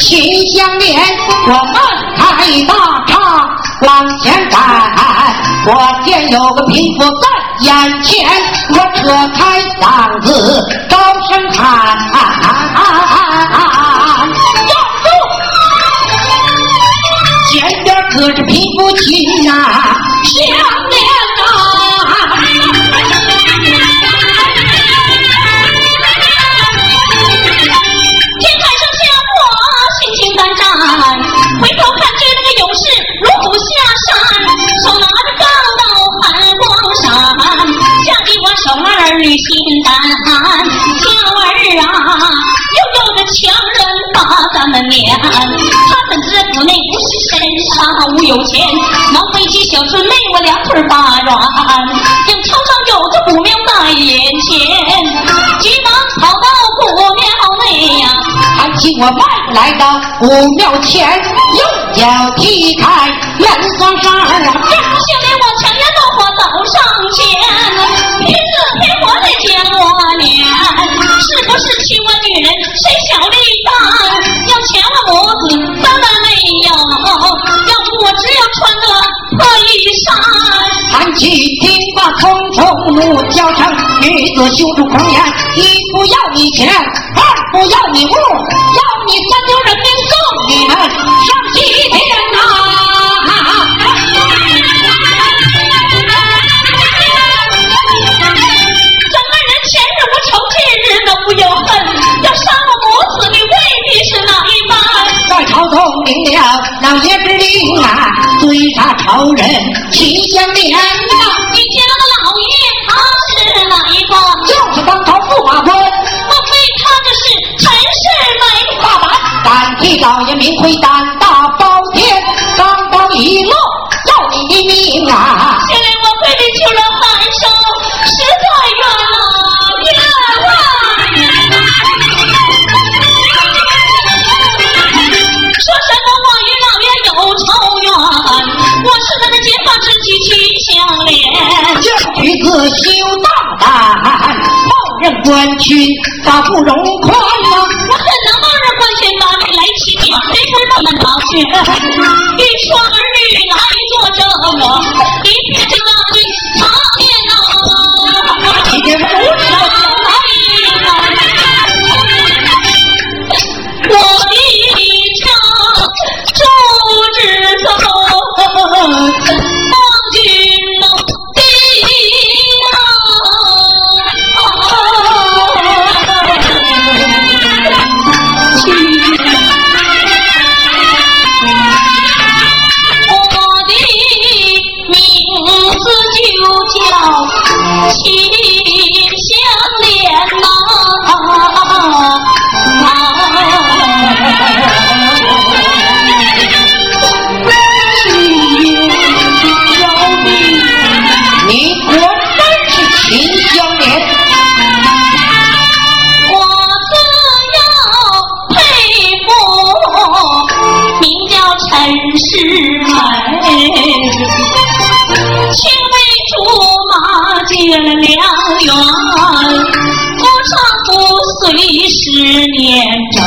秦香莲，我们开大叉往前赶。我见有个贫妇在眼前，我扯开嗓子高声喊：站住！前边可是贫妇亲呐、香把咱们撵，他们知府内不是身上无有钱，忙背起小孙妹我两腿发软，正朝上有个古庙在眼前，急忙跑到古庙内呀、看起我迈步来到古庙前，右脚踢开门双扇儿啊，下面往强颜怒火走上前，寒气。听罢匆匆怒叫声，女子羞出狂言，一不要你钱，二不要你物，要你三丢朝中领了老爷之令啊，追杀仇人秦香莲呐，你家的老爷他是哪一个？就是当朝驸马官。莫非他这是陈世美？大胆，敢替老爷明辉胆大官军，大不容宽呐、我怎能冒着官军把你来欺骗？谁不让们逃去？一双儿女来作证啊！一片这个我自幼佩服，名叫陈世美，青梅竹马结良缘，不长不遂十年整。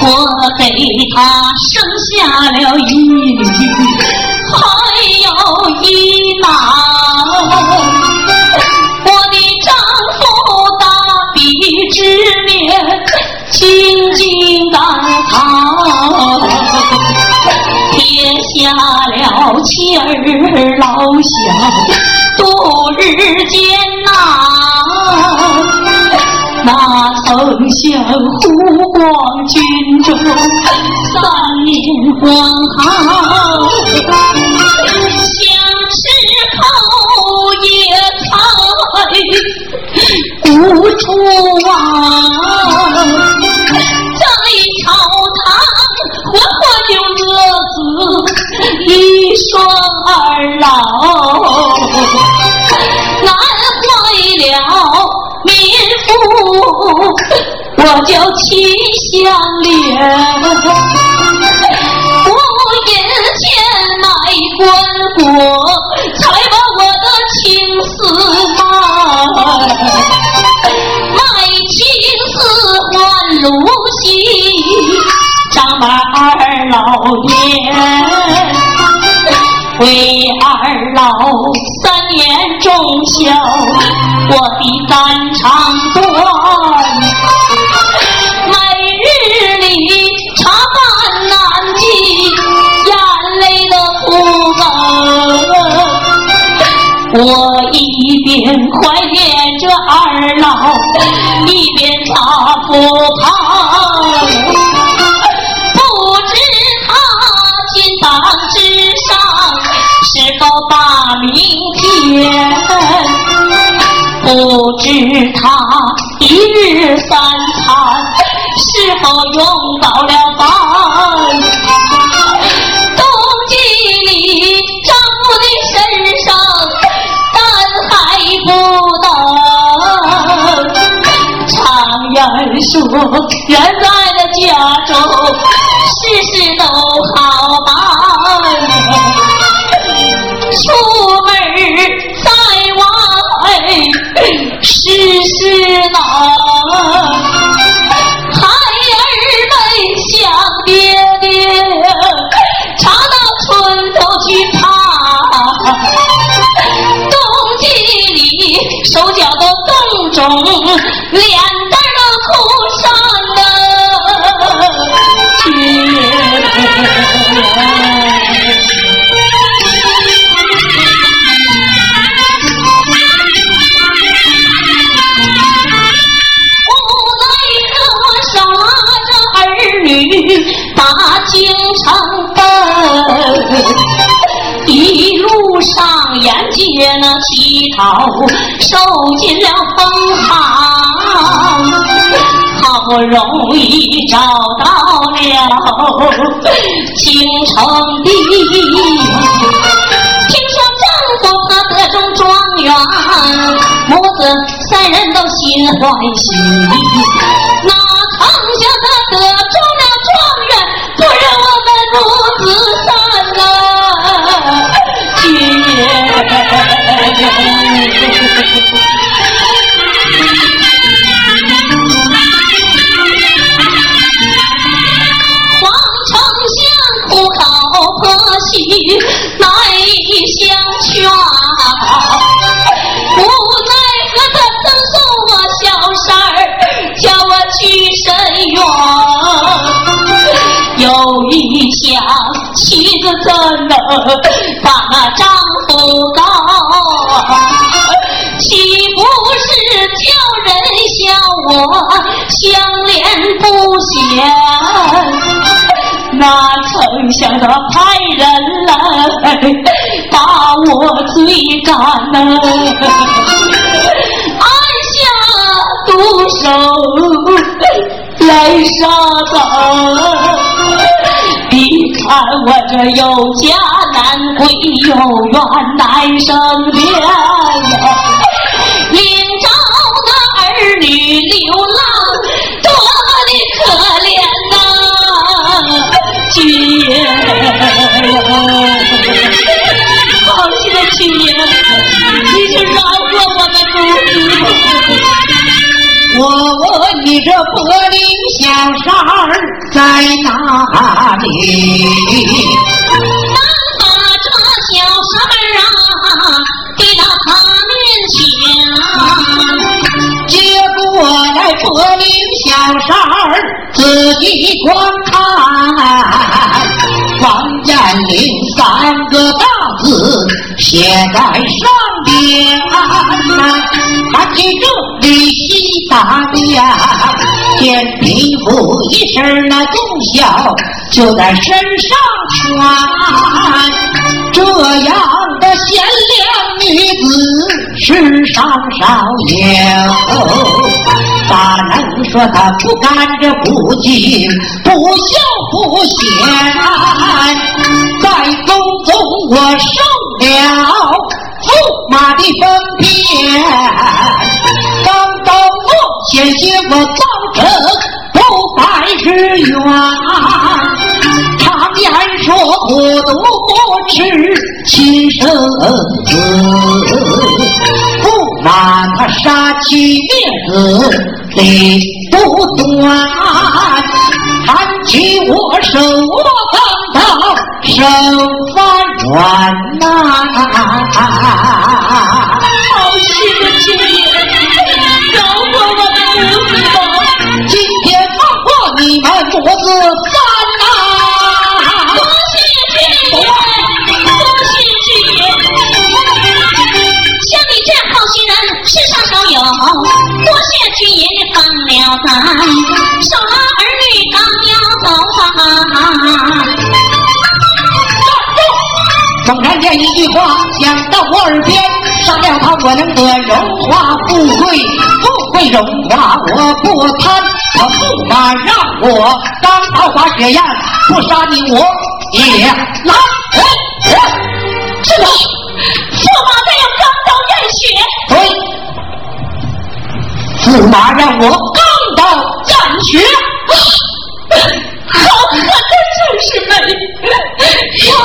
我给他生下了一。儿老小，度日艰难，那曾相湖广军中三年光好，相识后也才无处望，一双儿郎，难坏了民妇，我叫秦香莲，我因钱买棺椁，才把我的青丝卖，卖青丝换芦席，长满二老爷。老三年中孝，我的肝肠断。每日里茶饭难尽，眼泪的哭哽。我一边怀念着二老，一边擦不旁。他一日三餐是否用饱了饭？冬季里丈夫的身上但还不等。常言说，人好，受尽了风寒，好不容易找到了京城地。听说丈夫他得中状元，母子三人都心欢喜。把那丈夫告？岂不是叫人笑我相恋不贤？哪曾想他派人来把我追赶呢？按下毒手来杀他。看我这有家难归，有缘难生。你这柏林小三儿在哪里？当把这小三儿啊递到他面前，接过来柏林小三儿仔细观看，王占领三个大字写在上边。大娘，见匹夫一身那忠孝，就在身上穿。这样的贤良女子，世上少有。咋能说她不干这不敬、不孝、不贤？在宫中我受了驸马的封便，刚到险些我造成不白之冤。常言说苦毒不吃亲生子，驸马他杀妻灭子理不断，看起我手我刚到手发软呐。咱，少了儿女刚要走啊！猛然间一句话讲到我耳边，杀了他我能得荣华富贵，富贵荣华我不贪，可驸马让我当桃花雪艳，不杀你我也难。是的，驸马再要钢刀验血，对，驸马让我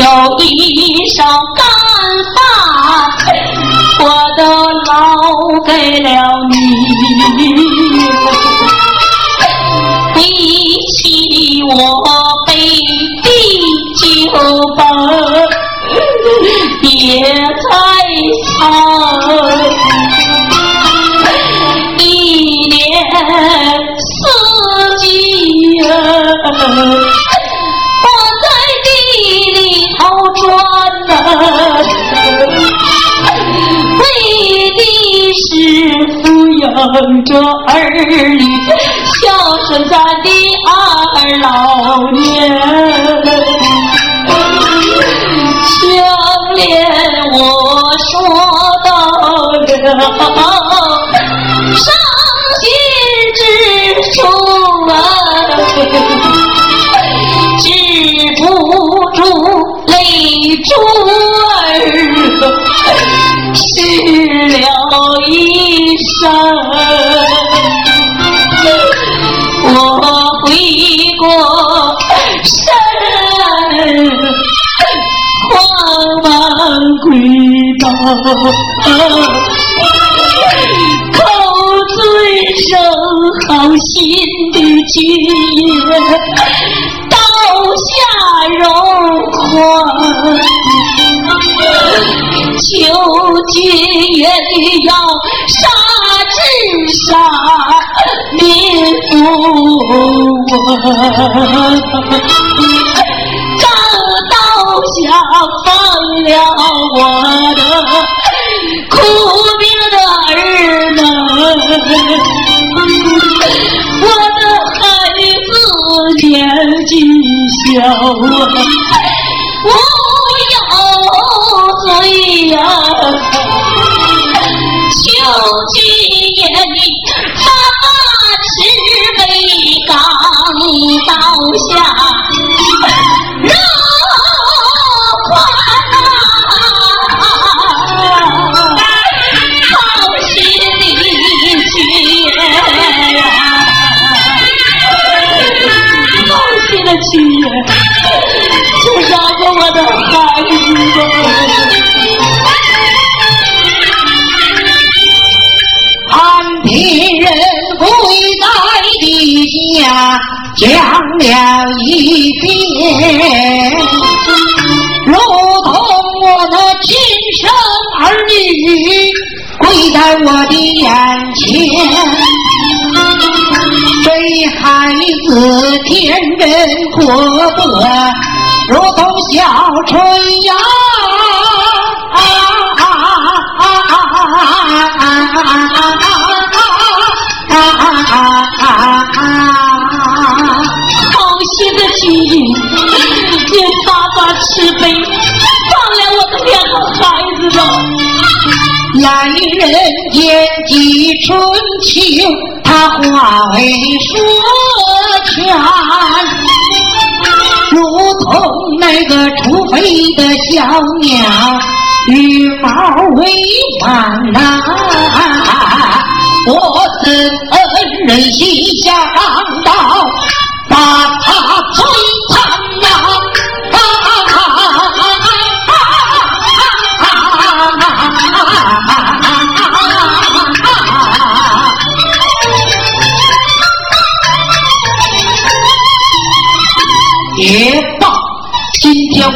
有一等着儿女，孝顺咱的二老年。相恋我说到了伤心之处啊，止不住泪珠我回过身，慌忙跪倒。口尊声好心的君爷，这刀下放了我的苦命的儿们，我的孩子年纪小啊，无有罪呀。真活泼，如同小春呀。你爸爸慈悲，放了我的两个孩子吧。来人间几春秋，他化为说小鸟羽毛为王，哪，我是恩人，心相当。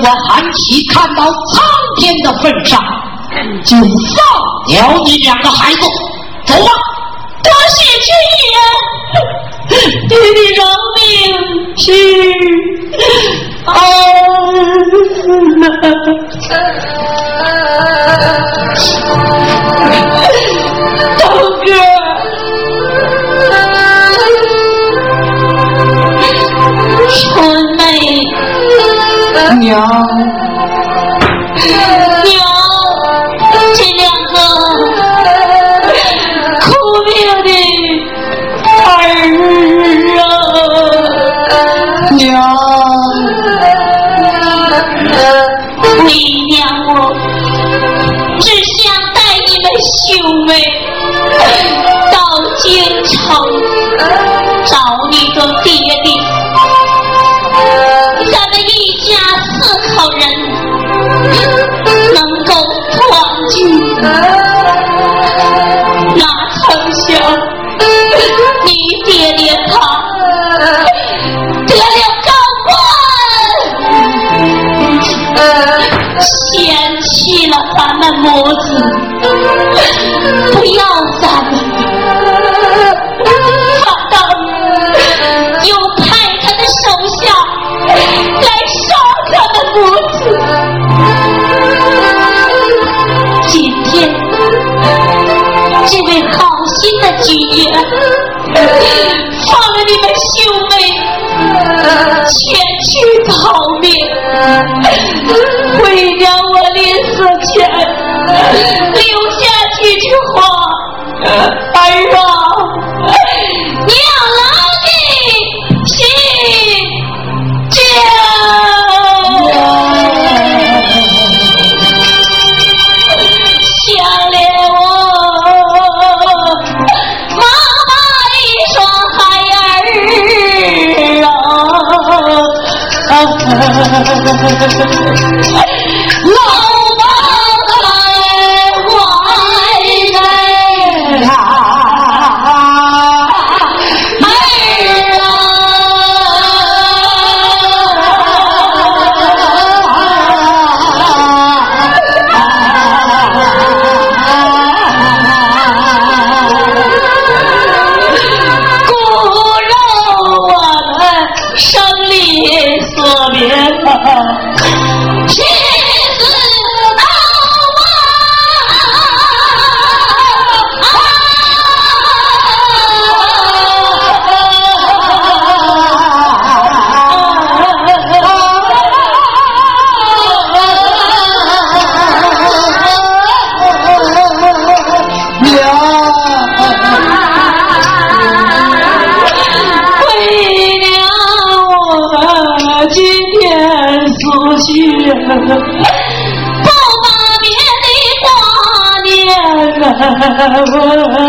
我韩琦看到苍天的份上，就放了你两个孩子，走吧。多谢君爷。弟弟饶命是恩今夜放了你们兄妹前去逃命，哈 远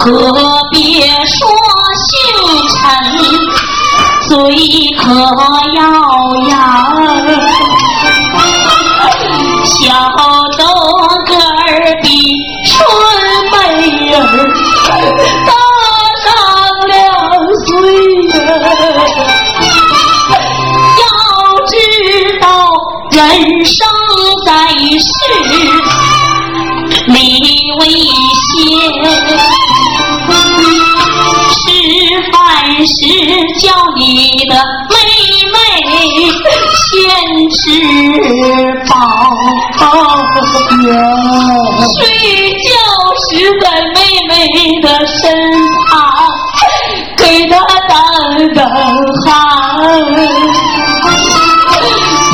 可别说姓陈。嘴可要严，叫你的妹妹先吃饱，睡觉时在妹妹的身旁给她当当汗。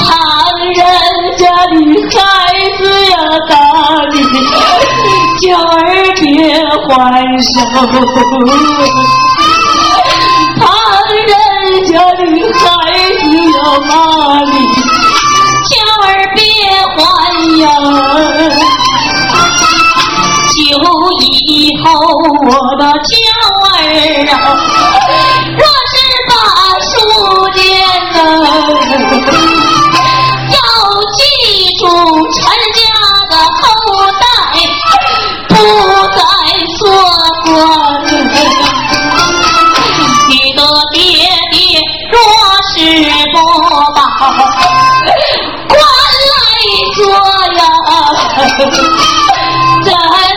旁人家的孩子呀，打你叫儿别还手。孩子要骂你，娇儿别还呀！就以后我的怎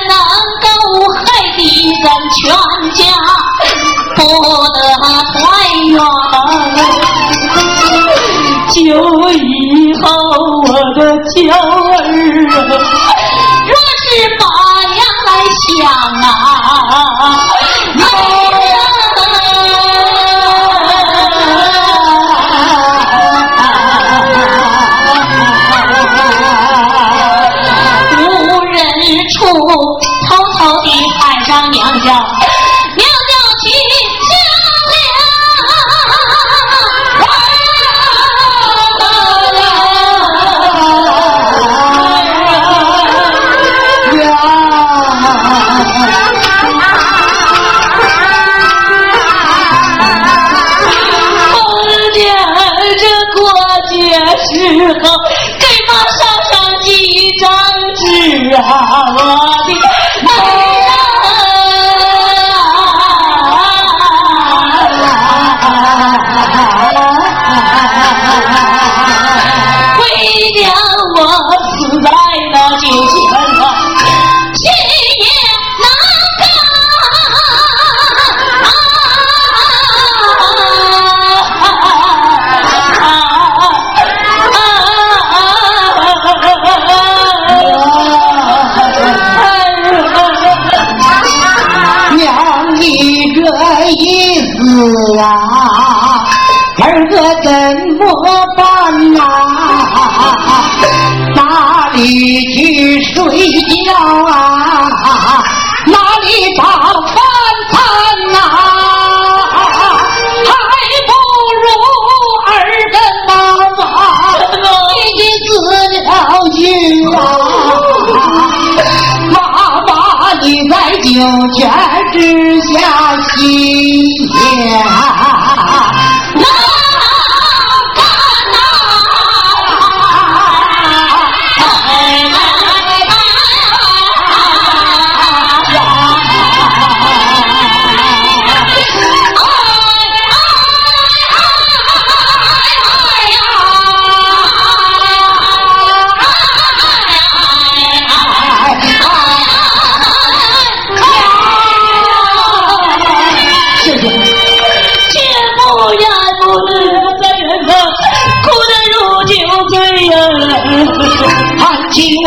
能够害得咱全家不得团圆？就以后我的娇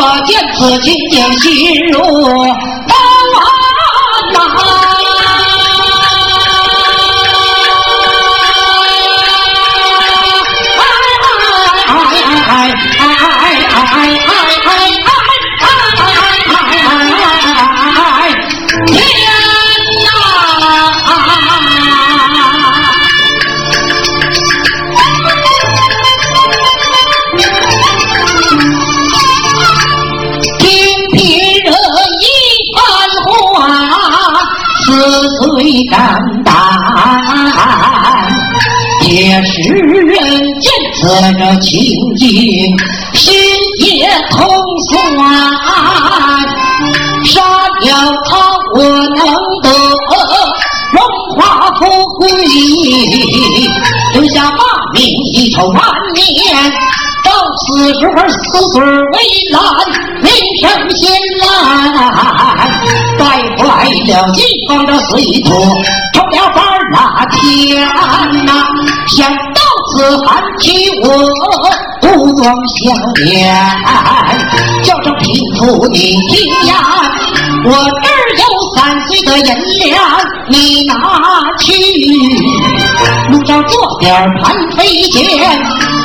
我见此情景心如情景，心也痛酸。杀掉他，我能得荣华富贵，留下骂名一臭万年。到此时候死罪为难，名声显烂。带回来了几方的碎土，成了板那天！喊起我不装相脸，叫声贫妇你听呀，我这儿有三岁的银两，你拿去。路上做点盘飞剑，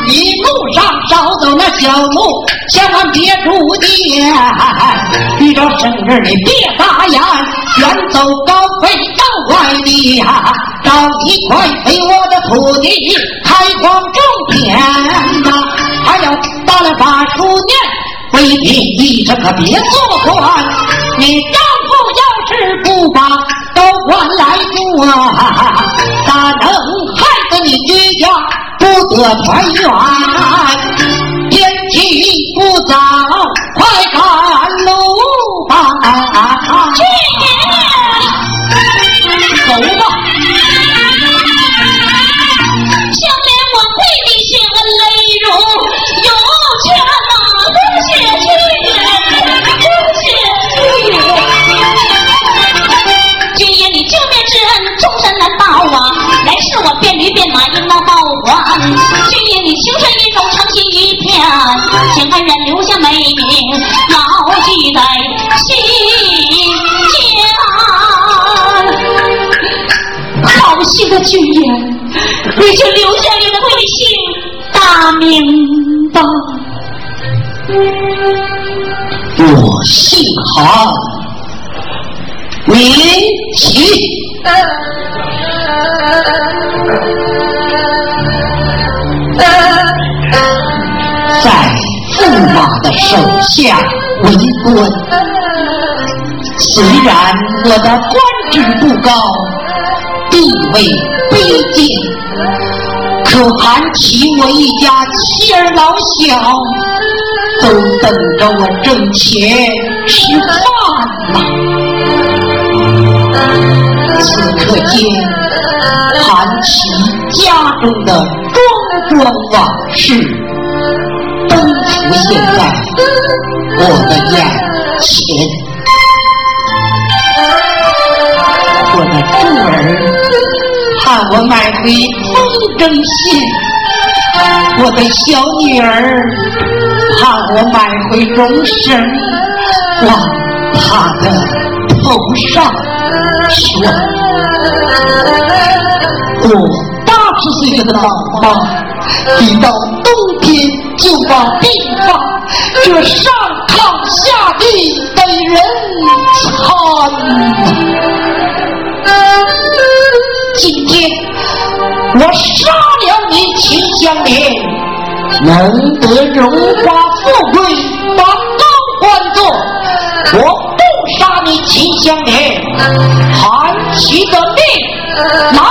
一路上少走那小路，千万别住店。遇着生日你别眨眼，远走高飞外地呀，找一块肥沃的土地开荒种田呐。还要打了把书念，未必一生可别做官。你丈夫要是不把都官来住啊，咋能害得你居家不得团圆？天气不早，快赶君爷，你青春一中，诚心一片，请恩人留下美名，牢记在心间。好心的君爷，你就留下你的贵姓大名吧。我姓韩，名齐。在驸马的手下为官，虽然我的官职不高，地位卑贱，可盘起我一家妻儿老小，都等着我挣钱吃饭呢。此刻见盘起家中的桩桩往事。都浮现在我的眼前，我的柱儿喊我买回风筝线，我的小女儿喊我买回绒绳往她的头上，说我四岁的老妈。一到冬天就把病发，这上炕下地得人惨。今天我杀了你秦香莲，能得荣华富贵，把高官做；我不杀你秦香莲，韩喜的命难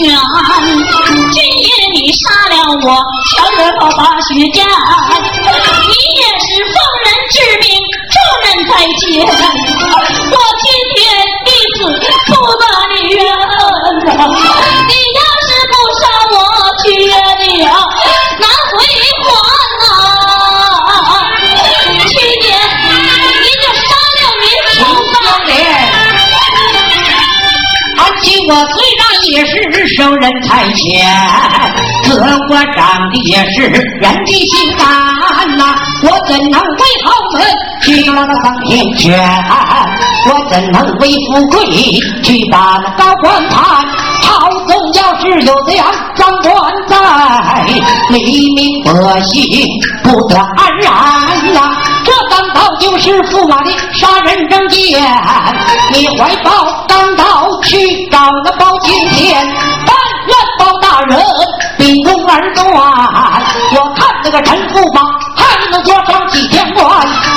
今夜你杀了我全国报大血战你也是奉人之命重任在肩我今天弟子不得你。人你要是不杀我绝的呀，难回还呐今夜你就杀了你畜生的人而且我最大也是有人差遣，可我长的也是人的心肝呐。我怎能为豪门去把那当天权？我怎能为富贵去把那高官攀？朝中要是有这样长官在，黎民百姓不得安然呐。这当道就是驸马的杀人证件，你怀抱当道去找那包青天，这个陈驸马还能做上几天官，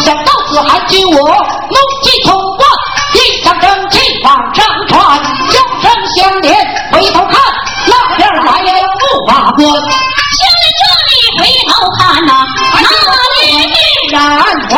想到此还请我怒气冲冠，一腔正气往上传，叫声相连，回头看那边来了驸马官，相连这里回头看呐，那里必然完